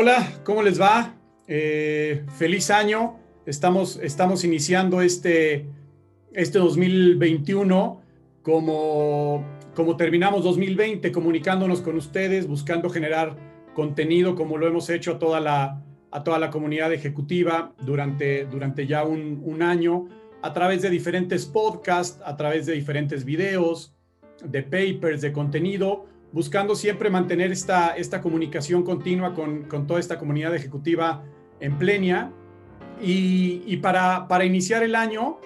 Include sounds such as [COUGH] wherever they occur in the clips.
Hola, ¿cómo les va? Eh, feliz año. Estamos, estamos iniciando este, este 2021 como, como terminamos 2020, comunicándonos con ustedes, buscando generar contenido como lo hemos hecho a toda la, a toda la comunidad ejecutiva durante, durante ya un, un año, a través de diferentes podcasts, a través de diferentes videos, de papers, de contenido buscando siempre mantener esta, esta comunicación continua con, con toda esta comunidad ejecutiva en plenia. Y, y para, para, iniciar el año,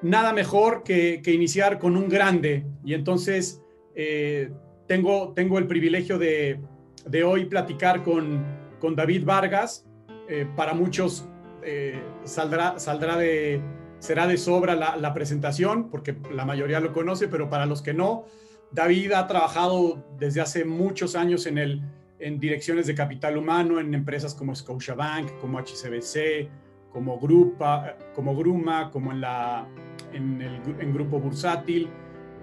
nada mejor que, que, iniciar con un grande. Y entonces eh, tengo, tengo el privilegio de, de hoy platicar con, con David Vargas. Eh, para muchos eh, saldrá, saldrá de, será de sobra la, la presentación, porque la mayoría lo conoce, pero para los que no, David ha trabajado desde hace muchos años en, el, en direcciones de capital humano, en empresas como Scotiabank, como HCBC, como, Grupa, como Gruma, como en, la, en el en Grupo Bursátil.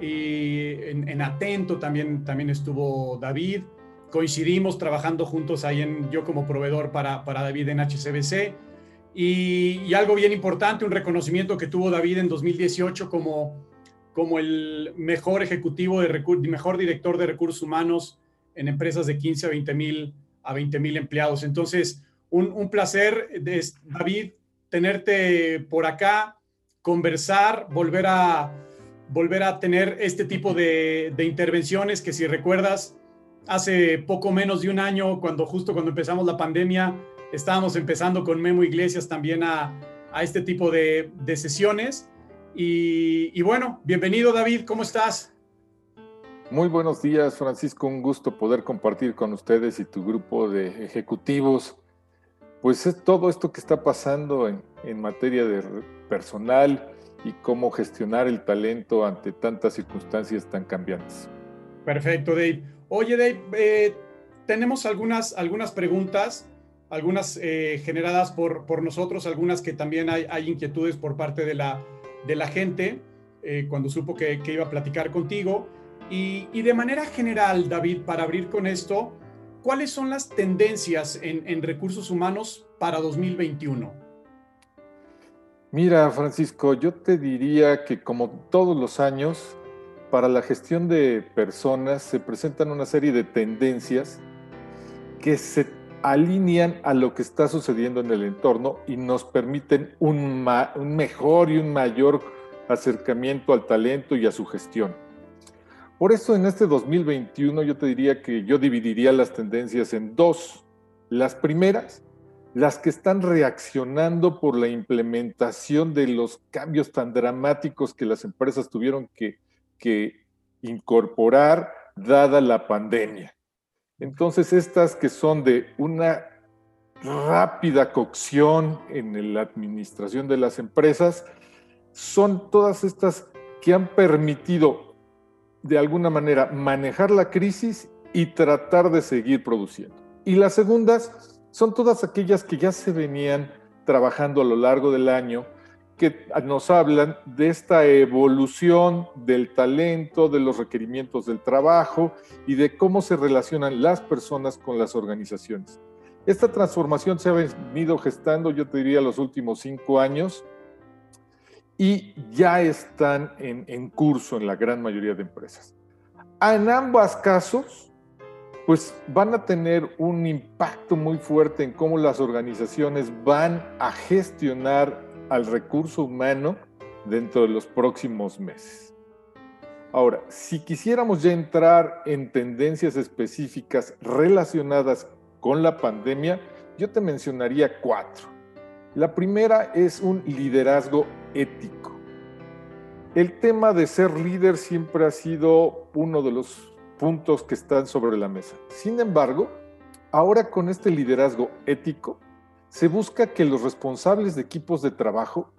Y en, en, Atento también, también estuvo David. Coincidimos trabajando juntos ahí en, yo como proveedor para, para David en HCBC. Y algo bien importante, un reconocimiento que tuvo David en 2018 como como el mejor ejecutivo de mejor director de recursos humanos en empresas de 15 a 20 mil a 20 mil empleados. Entonces, un, placer, David, tenerte por acá, conversar, volver a, volver a tener este tipo de, de, intervenciones que si recuerdas, hace poco menos de un año, cuando justo cuando empezamos la pandemia, estábamos empezando con Memo Iglesias también a, a este tipo de, de sesiones y, y, bueno, bienvenido David, ¿cómo estás? Muy buenos días, Francisco. Un gusto poder compartir con ustedes y tu grupo de ejecutivos, pues es todo esto que está pasando en, en materia de personal y cómo gestionar el talento ante tantas circunstancias tan cambiantes. Perfecto, Dave. Oye, Dave, eh, tenemos algunas, algunas preguntas, algunas eh, generadas por, por nosotros, algunas que también hay, hay inquietudes por parte de la de la gente eh, cuando supo que, iba a platicar contigo. Y, de manera general, David, para abrir con esto, ¿cuáles son las tendencias en, en recursos humanos para 2021? Mira, Francisco, yo te diría que como todos los años, para la gestión de personas se presentan una serie de tendencias que se alinean a lo que está sucediendo en el entorno y nos permiten un, ma un, mejor y un mayor acercamiento al talento y a su gestión. Por eso en este 2021 yo te diría que yo dividiría las tendencias en dos. Las primeras, las que están reaccionando por la implementación de los cambios tan dramáticos que las empresas tuvieron que, que incorporar dada la pandemia. Entonces, estas que son de una rápida cocción en la administración de las empresas, son todas estas que han permitido de alguna manera manejar la crisis y tratar de seguir produciendo. Y las segundas son todas aquellas que ya se venían trabajando a lo largo del año que nos hablan de esta evolución del talento, de los requerimientos del trabajo y de cómo se relacionan las personas con las organizaciones. Esta transformación se ha venido gestando, yo te diría, los últimos cinco años y ya están en, en curso en la gran mayoría de empresas. En ambos casos, pues van a tener un impacto muy fuerte en cómo las organizaciones van a gestionar al recurso humano dentro de los próximos meses. Ahora, si quisiéramos ya entrar en tendencias específicas relacionadas con la pandemia, yo te mencionaría cuatro. La primera es un liderazgo ético. El tema de ser líder siempre ha sido uno de los puntos que están sobre la mesa. Sin embargo, ahora con este liderazgo ético, se busca que los responsables de equipos de trabajo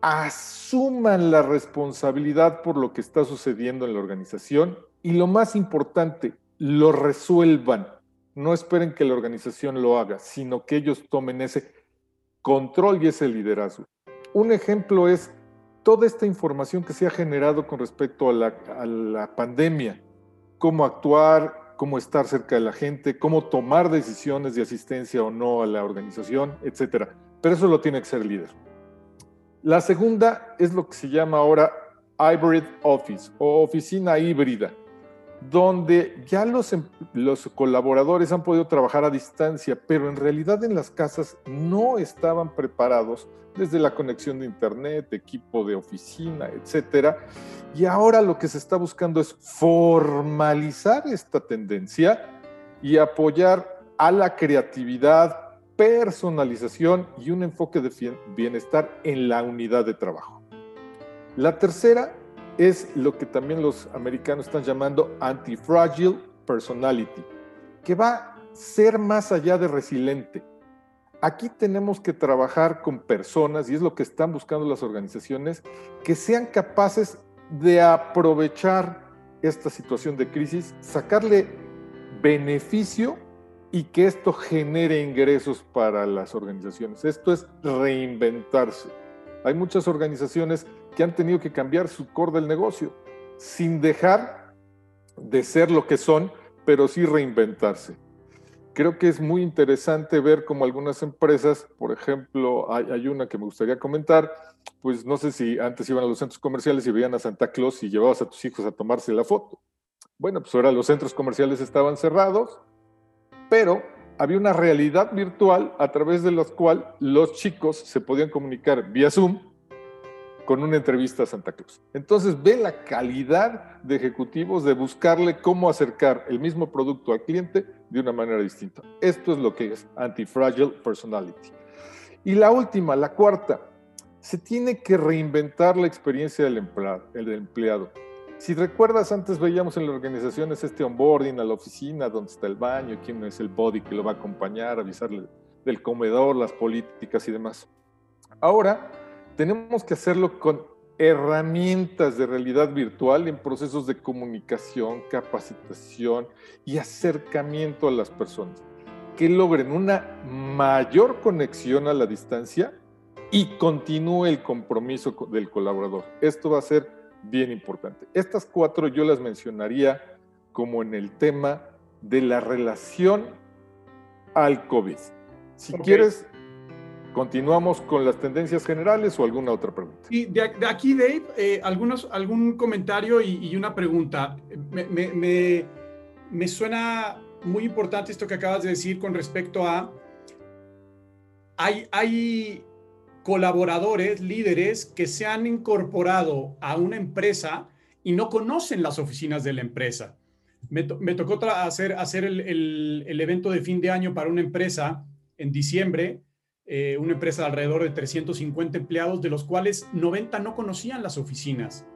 asuman la responsabilidad por lo que está sucediendo en la organización y lo más importante, lo resuelvan. No esperen que la organización lo haga, sino que ellos tomen ese control y ese liderazgo. Un ejemplo es toda esta información que se ha generado con respecto a la, a la pandemia, cómo actuar, cómo estar cerca de la gente, cómo tomar decisiones de asistencia o no a la organización, etc. Pero eso lo tiene que ser el líder. La segunda es lo que se llama ahora Hybrid Office o oficina híbrida, donde ya los, em, los colaboradores han podido trabajar a distancia, pero en realidad en las casas no estaban preparados desde la conexión de internet, equipo de oficina, etcétera. Y ahora lo que se está buscando es formalizar esta tendencia y apoyar a la creatividad, personalización y un enfoque de bienestar en la unidad de trabajo. La tercera es lo que también los americanos están llamando anti-fragile personality, que va a ser más allá de resiliente. Aquí tenemos que trabajar con personas, y es lo que están buscando las organizaciones, que sean capaces de aprovechar esta situación de crisis, sacarle beneficio y que esto genere ingresos para las organizaciones. Esto es reinventarse. Hay muchas organizaciones que han tenido que cambiar su core del negocio sin dejar de ser lo que son, pero sí reinventarse. Creo que es muy interesante ver cómo algunas empresas, por ejemplo, hay, una que me gustaría comentar, pues no sé si antes iban a los centros comerciales y veían a Santa Claus y llevabas a tus hijos a tomarse la foto. Bueno, pues ahora los centros comerciales estaban cerrados, pero había una realidad virtual a través de la cual los chicos se podían comunicar vía Zoom con una entrevista a Santa Cruz. Entonces ve la calidad de ejecutivos de buscarle cómo acercar el mismo producto al cliente de una manera distinta. Esto es lo que es anti-fragile personality. Y la última, la cuarta, se tiene que reinventar la experiencia del empleado. El empleado. Si recuerdas, antes veíamos en las organizaciones este onboarding a la oficina, donde está el baño, quién es el body que lo va a acompañar, avisarle del comedor, las políticas y demás. Ahora, tenemos que hacerlo con herramientas de realidad virtual en procesos de comunicación, capacitación y acercamiento a las personas, que logren una mayor conexión a la distancia y continúe el compromiso del colaborador. Esto va a ser bien importante. Estas cuatro yo las mencionaría como en el tema de la relación al COVID. Si quieres, ¿Continuamos con las tendencias generales o alguna otra pregunta? Y de, aquí, Dave, eh, algunos, algún comentario y, una pregunta. Me, me, suena muy importante esto que acabas de decir con respecto a... Hay, hay colaboradores, líderes que se han incorporado a una empresa y no conocen las oficinas de la empresa. Me, tocó hacer, hacer el, el, el evento de fin de año para una empresa en diciembre eh, una empresa de alrededor de 350 empleados, de los cuales 90 no conocían las oficinas.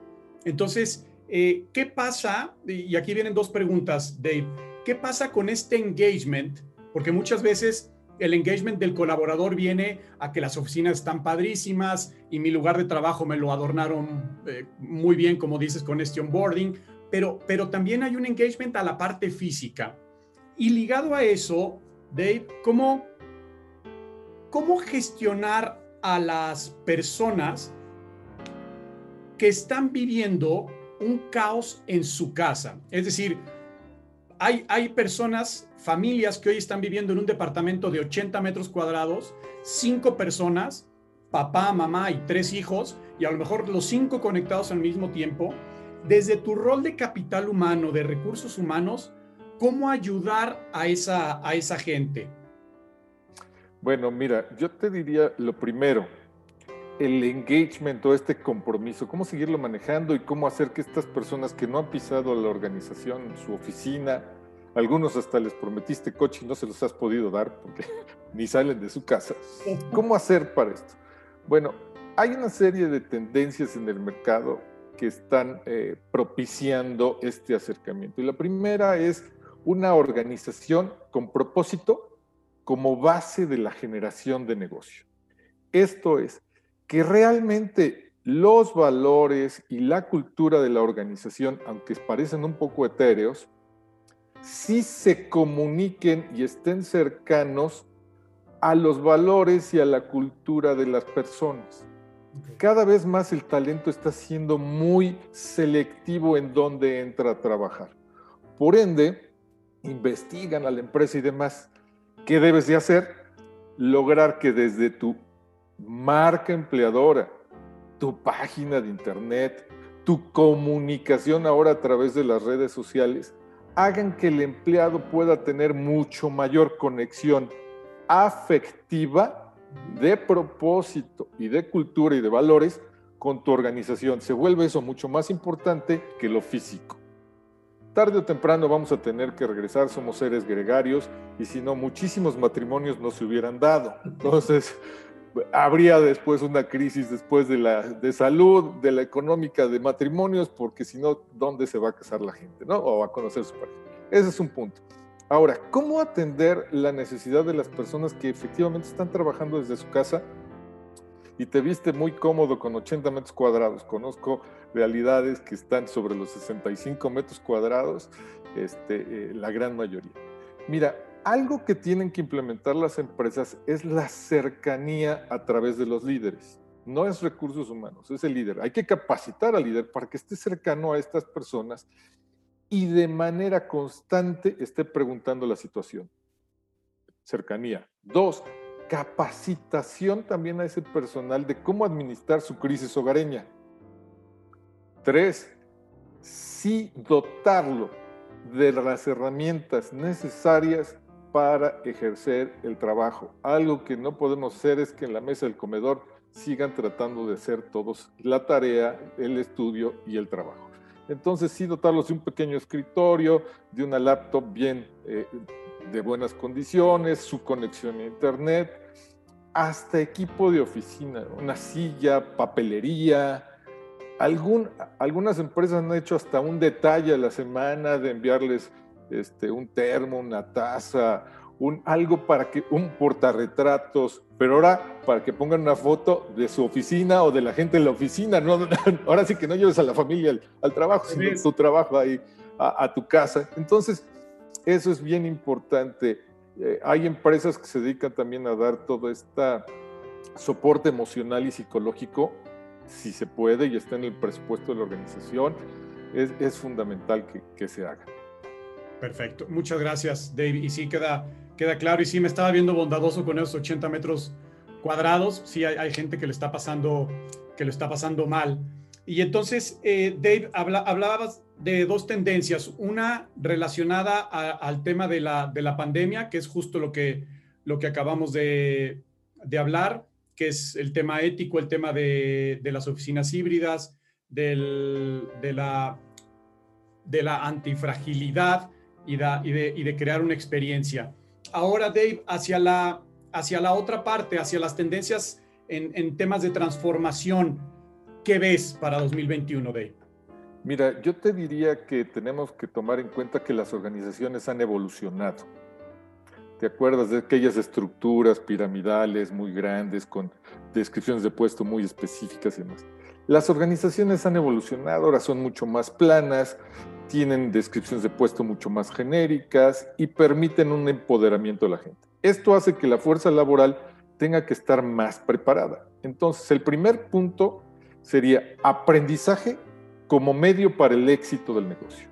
Entonces, eh, ¿qué pasa? Y aquí vienen dos preguntas, Dave. ¿Qué pasa con este engagement? Porque muchas veces el engagement del colaborador viene a que las oficinas están padrísimas y mi lugar de trabajo me lo adornaron eh, muy bien, como dices, con este onboarding, pero, pero también hay un engagement a la parte física. Y ligado a eso, Dave, ¿cómo, cómo gestionar a las personas que están viviendo un caos en su casa. Es decir, hay, hay personas, familias que hoy están viviendo en un departamento de 80 metros cuadrados, cinco personas, papá, mamá y tres hijos, y a lo mejor los cinco conectados al mismo tiempo. Desde tu rol de capital humano, de recursos humanos, ¿cómo ayudar a esa, a esa gente? Bueno, mira, yo te diría lo primero, el engagement o este compromiso, cómo seguirlo manejando y cómo hacer que estas personas que no han pisado la organización, su oficina, algunos hasta les prometiste coche y no se los has podido dar porque [LAUGHS] ni salen de su casa. ¿Cómo hacer para esto? Bueno, hay una serie de tendencias en el mercado que están eh, propiciando este acercamiento. Y la primera es una organización con propósito como base de la generación de negocio. Esto es, que realmente los valores y la cultura de la organización, aunque parecen un poco etéreos, sí se comuniquen y estén cercanos a los valores y a la cultura de las personas. Cada vez más el talento está siendo muy selectivo en dónde entra a trabajar. Por ende, investigan a la empresa y demás. ¿Qué debes de hacer? Lograr que desde tu marca empleadora, tu página de internet, tu comunicación ahora a través de las redes sociales, hagan que el empleado pueda tener mucho mayor conexión afectiva de propósito y de cultura y de valores con tu organización. Se vuelve eso mucho más importante que lo físico. Tarde o temprano vamos a tener que regresar, somos seres gregarios y si no, muchísimos matrimonios no se hubieran dado. Entonces, habría después una crisis después de la de salud, de la económica, de matrimonios, porque si no, ¿dónde se va a casar la gente? ¿no? O a conocer su pareja. Ese es un punto. Ahora, ¿cómo atender la necesidad de las personas que efectivamente están trabajando desde su casa y te viste muy cómodo con 80 metros cuadrados? Conozco realidades que están sobre los 65 metros cuadrados, este, eh, la gran mayoría. Mira, algo que tienen que implementar las empresas es la cercanía a través de los líderes. No es recursos humanos, es el líder. Hay que capacitar al líder para que esté cercano a estas personas y de manera constante esté preguntando la situación. Cercanía. Dos, capacitación también a ese personal de cómo administrar su crisis hogareña. Tres, sí dotarlo de las herramientas necesarias para ejercer el trabajo. Algo que no podemos hacer es que en la mesa del comedor sigan tratando de hacer todos la tarea, el estudio y el trabajo. Entonces sí dotarlos de un pequeño escritorio, de una laptop bien eh, de buenas condiciones, su conexión a internet, hasta equipo de oficina, una silla, papelería. Algún, algunas empresas han hecho hasta un detalle a la semana de enviarles este, un termo, una taza, un, algo para que, un portarretratos, pero ahora para que pongan una foto de su oficina o de la gente en la oficina, no, [LAUGHS] ahora sí que no lleves a la familia al, trabajo, sino tu trabajo ahí, a, tu casa. Entonces, eso es bien importante. Eh, hay empresas que se dedican también a dar todo este soporte emocional y psicológico, si se puede y está en el presupuesto de la organización, es, fundamental que, se haga. Perfecto. Muchas gracias, David. Y sí, queda, queda claro. Y sí, me estaba viendo bondadoso con esos 80 metros cuadrados. Sí, hay, gente que le está pasando, que lo está pasando mal. Y entonces, eh, Dave, habla, hablabas de dos tendencias. Una relacionada al tema de la, de la pandemia, que es justo lo que, lo que acabamos de, de hablar, que es el tema ético, el tema de, de las oficinas híbridas, del, de, la, de la antifragilidad y, de, crear una experiencia. Ahora, Dave, hacia la, hacia la otra parte, hacia las tendencias en, temas de transformación, ¿qué ves para 2021, Dave? Mira, yo te diría que tenemos que tomar en cuenta que las organizaciones han evolucionado. ¿Te acuerdas de aquellas estructuras piramidales muy grandes con descripciones de puesto muy específicas y demás? Las organizaciones han evolucionado, ahora son mucho más planas, tienen descripciones de puesto mucho más genéricas y permiten un empoderamiento de la gente. Esto hace que la fuerza laboral tenga que estar más preparada. Entonces, el primer punto sería aprendizaje como medio para el éxito del negocio.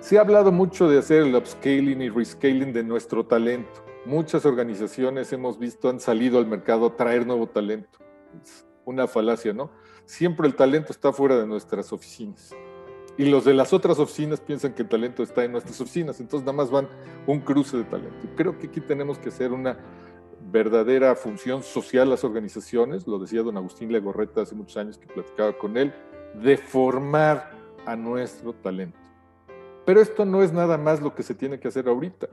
Se ha hablado mucho de hacer el upscaling y rescaling de nuestro talento. Muchas organizaciones hemos visto han salido al mercado a traer nuevo talento. Es una falacia, ¿no? Siempre el talento está fuera de nuestras oficinas y los de las otras oficinas piensan que el talento está en nuestras oficinas, entonces nada más van un cruce de talento. Creo que aquí tenemos que hacer una verdadera función social las organizaciones, lo decía don Agustín Legorreta hace muchos años que platicaba con él, de formar a nuestro talento. Pero esto no es nada más lo que se tiene que hacer ahorita,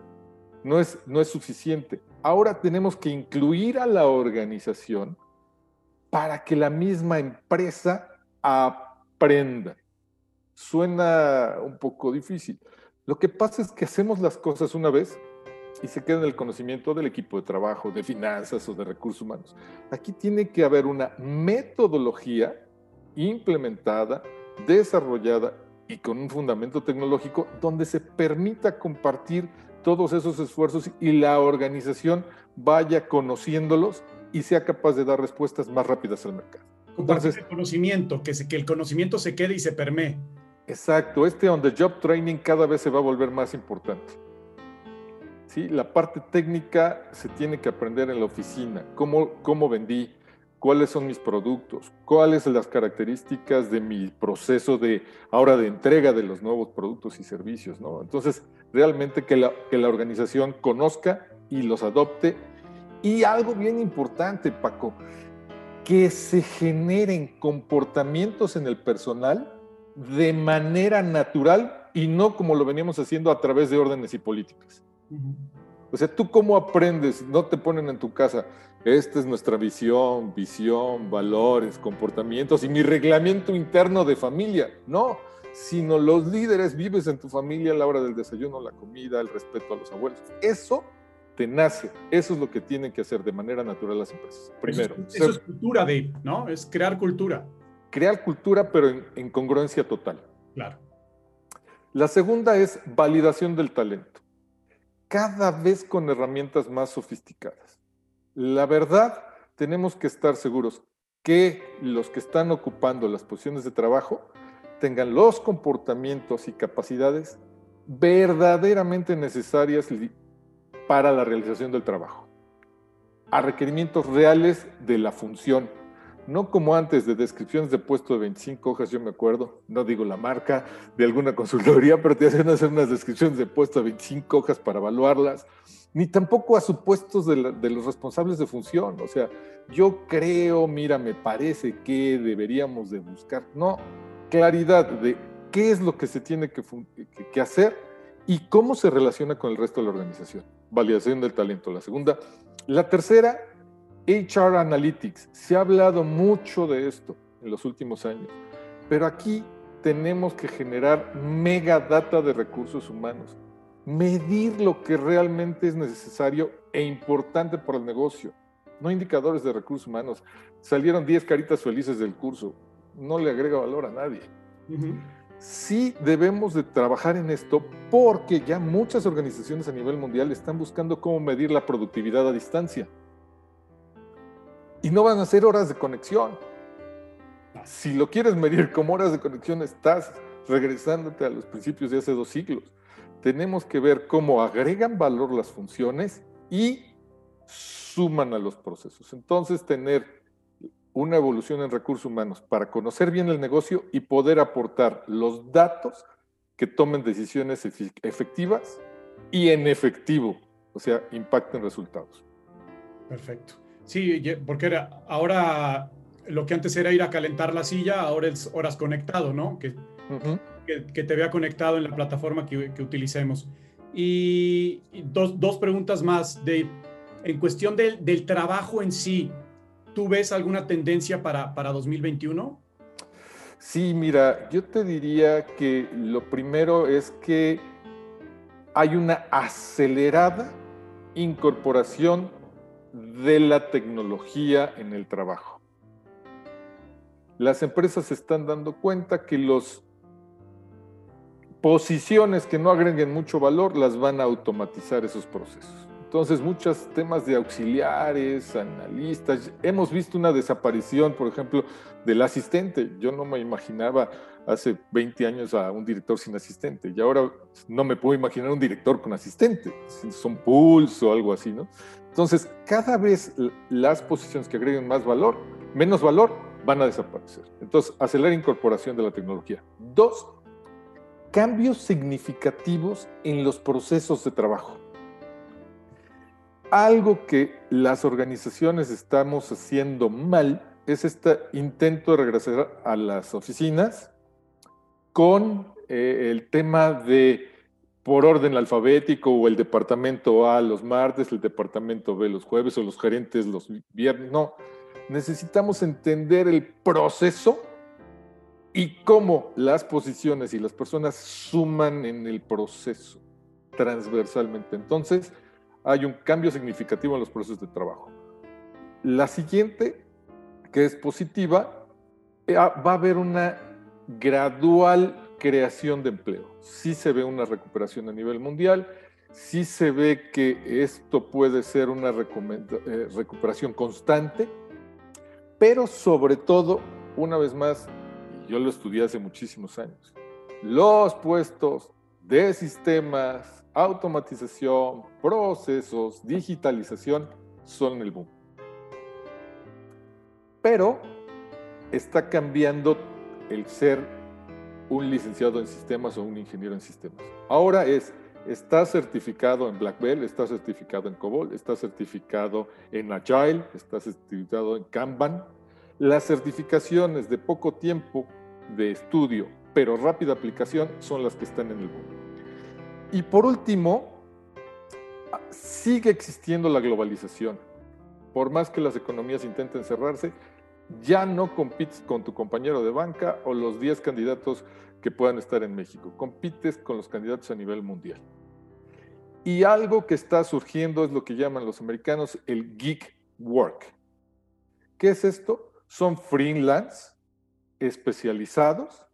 no es, no es suficiente. Ahora tenemos que incluir a la organización para que la misma empresa aprenda suena un poco difícil. Lo que pasa es que hacemos las cosas una vez y se queda en el conocimiento del equipo de trabajo, de finanzas o de recursos humanos. Aquí tiene que haber una metodología implementada, desarrollada y con un fundamento tecnológico donde se permita compartir todos esos esfuerzos y la organización vaya conociéndolos y sea capaz de dar respuestas más rápidas al mercado. Compartir el conocimiento, que, que el conocimiento se quede y se permee. Exacto, este on the job training cada vez se va a volver más importante. ¿Sí? La parte técnica se tiene que aprender en la oficina, cómo, cómo vendí, cuáles son mis productos, cuáles son las características de mi proceso de ahora de entrega de los nuevos productos y servicios, ¿no? Entonces, realmente que la, que la organización conozca y los adopte. Y algo bien importante, Paco, que se generen comportamientos en el personal de manera natural y no como lo veníamos haciendo a través de órdenes y políticas. O sea, tú cómo aprendes, no te ponen en tu casa, esta es nuestra visión, visión, valores, comportamientos y mi reglamento interno de familia. No, sino los líderes vives en tu familia a la hora del desayuno, la comida, el respeto a los abuelos. Eso te nace, eso es lo que tienen que hacer de manera natural las empresas. Primero. Eso es, cultura, Dave, ¿no? Es crear cultura. Crear cultura, pero en, en congruencia total. Claro. La segunda es validación del talento. Cada vez con herramientas más sofisticadas. La verdad, tenemos que estar seguros que los que están ocupando las posiciones de trabajo tengan los comportamientos y capacidades verdaderamente necesarias para la realización del trabajo, a requerimientos reales de la función, no como antes de descripciones de puesto de 25 hojas, yo me acuerdo, no digo la marca de alguna consultoría, pero te hacen hacer unas descripciones de puesto de 25 hojas para evaluarlas, ni tampoco a supuestos de, los responsables de función. O sea, yo creo, mira, me parece que deberíamos de buscar, no, claridad de qué es lo que se tiene que, que hacer y cómo se relaciona con el resto de la organización. Validación del talento, la segunda. La tercera, HR Analytics. Se ha hablado mucho de esto en los últimos años, pero aquí tenemos que generar mega data de recursos humanos medir lo que realmente es necesario e importante para el negocio, no indicadores de recursos humanos. Salieron 10 caritas felices del curso, no le agrega valor a nadie. Sí debemos de trabajar en esto porque ya muchas organizaciones a nivel mundial están buscando cómo medir la productividad a distancia. Y no van a ser horas de conexión. Si lo quieres medir como horas de conexión, estás regresándote a los principios de hace dos siglos tenemos que ver cómo agregan valor las funciones y suman a los procesos. Entonces, tener una evolución en recursos humanos para conocer bien el negocio y poder aportar los datos que tomen decisiones efectivas y en efectivo, o sea, impacten resultados. Perfecto. Sí, porque era, ahora lo que antes era ir a calentar la silla, ahora es horas conectado, ¿no? Que, que, te vea conectado en la plataforma que, utilicemos. Y, dos, dos, preguntas más. De, en cuestión del, del, trabajo en sí, ¿tú ves alguna tendencia para, para 2021? Sí, mira, yo te diría que lo primero es que hay una acelerada incorporación de la tecnología en el trabajo. Las empresas se están dando cuenta que los posiciones que no agreguen mucho valor las van a automatizar esos procesos. Entonces, muchos temas de auxiliares, analistas, hemos visto una desaparición, por ejemplo, del asistente. Yo no me imaginaba hace 20 años a un director sin asistente y ahora no me puedo imaginar un director con asistente, son pools o algo así, ¿no? Entonces, cada vez las posiciones que agreguen más valor, menos valor, van a desaparecer. Entonces, acelerar incorporación de la tecnología. Dos, cambios significativos en los procesos de trabajo. Algo que las organizaciones estamos haciendo mal es este intento de regresar a las oficinas con eh, el tema de por orden alfabético o el departamento A los martes, el departamento B los jueves o los gerentes los viernes. No, necesitamos entender el proceso y cómo las posiciones y las personas suman en el proceso transversalmente. Entonces, hay un cambio significativo en los procesos de trabajo. La siguiente, que es positiva, eh, ah, va a haber una gradual creación de empleo. Sí se ve una recuperación a nivel mundial, sí se ve que esto puede ser una eh, recuperación constante, pero sobre todo, una vez más, yo lo estudié hace muchísimos años. los puestos de sistemas, automatización, procesos, digitalización son el boom. Pero está cambiando el ser un licenciado en sistemas o un ingeniero en sistemas. Ahora es, está certificado en Black Belt, está certificado en COBOL, está certificado en Agile, está certificado en Kanban. Las certificaciones de poco tiempo de estudio, pero rápida aplicación, son las que están en el boom. Y por último, sigue existiendo la globalización. Por más que las economías intenten cerrarse, ya no compites con tu compañero de banca o los 10 candidatos que puedan estar en México. Compites con los candidatos a nivel mundial. Y algo que está surgiendo es lo que llaman los americanos el geek work. ¿Qué es esto? Son freelance especializados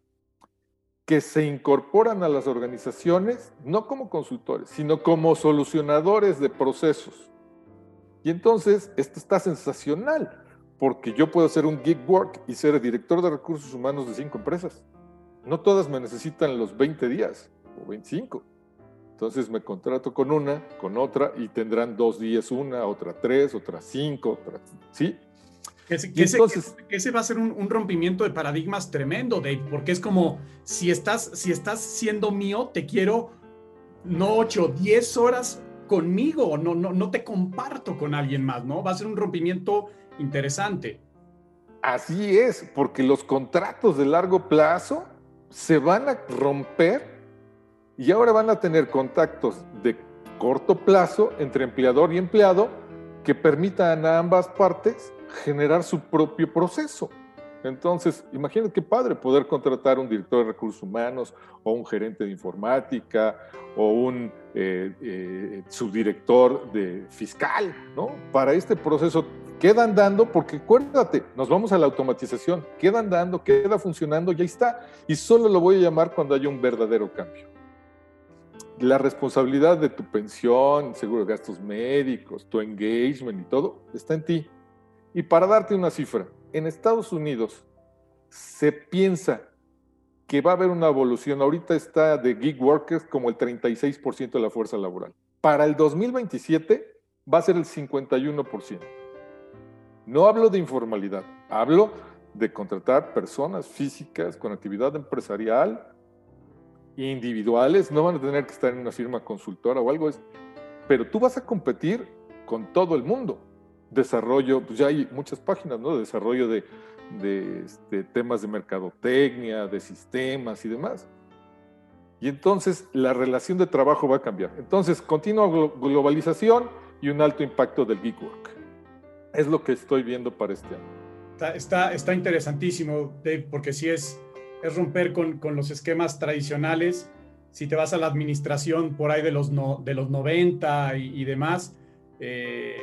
que se incorporan a las organizaciones no como consultores, sino como solucionadores de procesos. Y entonces esto está sensacional, porque yo puedo hacer un gig work y ser el director de recursos humanos de cinco empresas. No todas me necesitan los 20 días o 25. Entonces me contrato con una, con otra y tendrán dos días una, otra tres, otra cinco, otra, ¿sí? Ese, ese, va a ser un, rompimiento de paradigmas tremendo, Dave, porque es como si estás, si estás siendo mío, te quiero no 8, 10 horas conmigo, no, no, no te comparto con alguien más, ¿no? Va a ser un rompimiento interesante. Así es, porque los contratos de largo plazo se van a romper y ahora van a tener contactos de corto plazo entre empleador y empleado que permitan a ambas partes generar su propio proceso. Entonces, imagínate qué padre poder contratar un director de recursos humanos o un gerente de informática o un eh, eh, subdirector de fiscal, ¿no? Para este proceso quedan dando, porque acuérdate, nos vamos a la automatización, quedan dando, queda funcionando, ya está. Y solo lo voy a llamar cuando haya un verdadero cambio. La responsabilidad de tu pensión, seguro de gastos médicos, tu engagement y todo, está en ti. Y para darte una cifra, en Estados Unidos se piensa que va a haber una evolución. Ahorita está de gig workers como el 36% de la fuerza laboral. Para el 2027 va a ser el 51%. No hablo de informalidad, hablo de contratar personas físicas con actividad empresarial, individuales, no van a tener que estar en una firma consultora o algo, pero tú vas a competir con todo el mundo. Desarrollo, pues ya hay muchas páginas, ¿no? Desarrollo de, este, temas de mercadotecnia, de sistemas y demás. Y entonces la relación de trabajo va a cambiar. Entonces, continua globalización y un alto impacto del geek work es lo que estoy viendo para este año. Está, está, interesantísimo, Dave, porque si es, es romper con, con, los esquemas tradicionales. Si te vas a la administración por ahí de los, no, de los 90 y, demás, eh,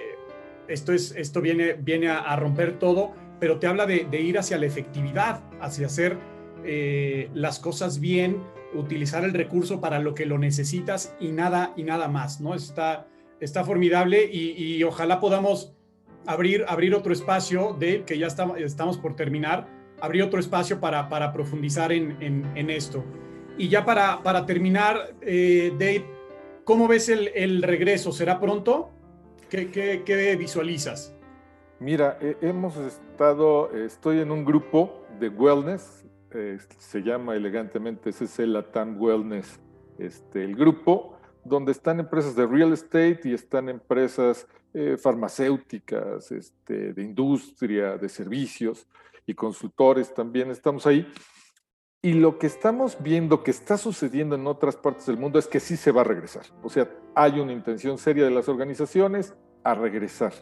esto, es, esto viene, viene a, romper todo, pero te habla de, de, ir hacia la efectividad, hacia hacer eh, las cosas bien, utilizar el recurso para lo que lo necesitas y nada, y nada más, ¿no? Está, está formidable y, y ojalá podamos abrir, abrir otro espacio de que ya estamos, por terminar, abrir otro espacio para, para profundizar en, en, esto. Y ya para, para terminar, eh, Dave, ¿cómo ves el, el, regreso? ¿Será pronto? ¿Qué, qué, visualizas? Mira, hemos estado, estoy en un grupo de wellness, eh, se llama elegantemente CC Latam Wellness, este, el grupo, donde están empresas de real estate y están empresas eh, farmacéuticas, este, de industria, de servicios y consultores también estamos ahí. Y lo que estamos viendo que está sucediendo en otras partes del mundo es que sí se va a regresar. O sea, hay una intención seria de las organizaciones a regresar.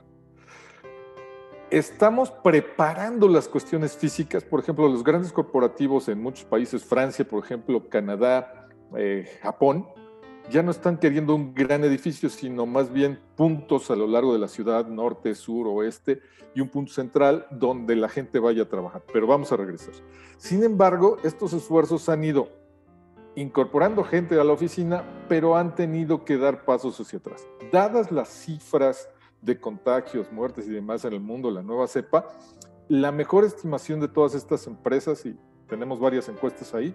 Estamos preparando las cuestiones físicas, por ejemplo, los grandes corporativos en muchos países, Francia, por ejemplo, Canadá, eh, Japón, ya no están queriendo un gran edificio, sino más bien puntos a lo largo de la ciudad, norte, sur, oeste, y un punto central donde la gente vaya a trabajar. Pero vamos a regresar. Sin embargo, estos esfuerzos han ido incorporando gente a la oficina, pero han tenido que dar pasos hacia atrás. Dadas las cifras de contagios, muertes y demás en el mundo, la nueva cepa, la mejor estimación de todas estas empresas, y tenemos varias encuestas ahí,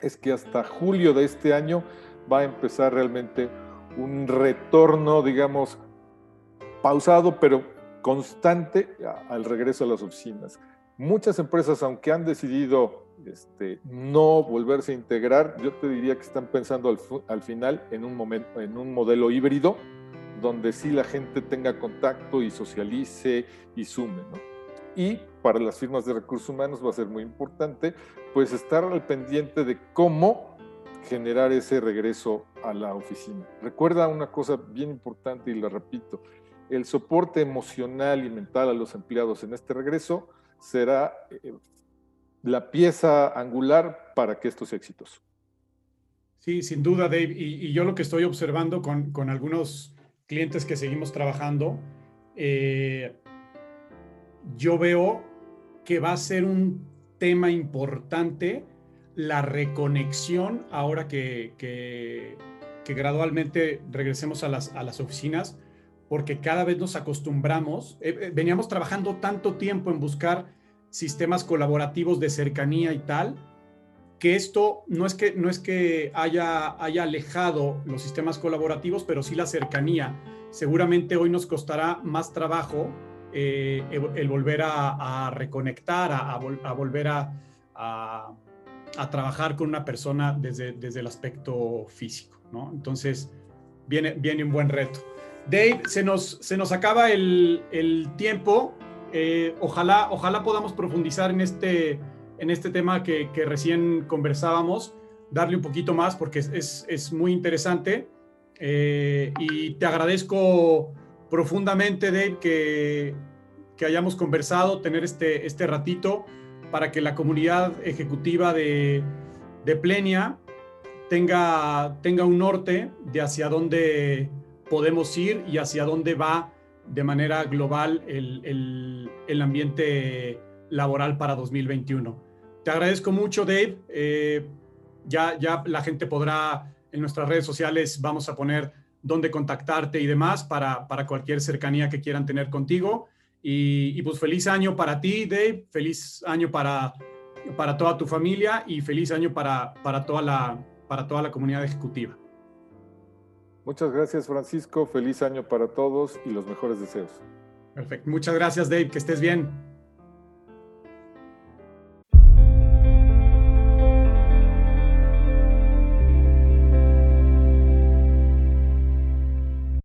es que hasta julio de este año va a empezar realmente un retorno, digamos, pausado, pero constante al regreso a las oficinas. Muchas empresas, aunque han decidido este, no volverse a integrar, yo te diría que están pensando al, final en un, en un modelo híbrido, donde sí la gente tenga contacto y socialice y sume. Y para las firmas de recursos humanos va a ser muy importante, pues estar al pendiente de cómo generar ese regreso a la oficina. Recuerda una cosa bien importante y la repito, el soporte emocional y mental a los empleados en este regreso será eh, la pieza angular para que esto sea exitoso. Sí, sin duda, Dave. Y, yo lo que estoy observando con, con, algunos clientes que seguimos trabajando, eh, yo veo que va a ser un tema importante la reconexión ahora que, que, gradualmente regresemos a las, a las, oficinas, porque cada vez nos acostumbramos, eh, eh, veníamos trabajando tanto tiempo en buscar sistemas colaborativos de cercanía y tal, que esto no es que, no es que haya, haya alejado los sistemas colaborativos, pero sí la cercanía. Seguramente hoy nos costará más trabajo eh, el, volver a, reconectar, a, volver a, a, trabajar con una persona desde, desde el aspecto físico. Entonces, viene, viene un buen reto. Dave, se nos, se nos acaba el, el tiempo. Eh, ojalá, ojalá podamos profundizar en este, en este tema que, que, recién conversábamos, darle un poquito más porque es, es, muy interesante. Eh, y te agradezco profundamente, Dave, que, que hayamos conversado, tener este, este ratito para que la comunidad ejecutiva de, Plenia tenga, tenga un norte de hacia dónde podemos ir y hacia dónde va de manera global el, el, ambiente laboral para 2021. Te agradezco mucho, Dave. Eh, ya, ya la gente podrá, en nuestras redes sociales vamos a poner dónde contactarte y demás para, para cualquier cercanía que quieran tener contigo. Y, y, pues feliz año para ti, Dave. Feliz año para, para toda tu familia y feliz año para, para, toda la, para toda la comunidad ejecutiva. Muchas gracias, Francisco. Feliz año para todos y los mejores deseos. Perfecto. Muchas gracias, Dave. Que estés bien.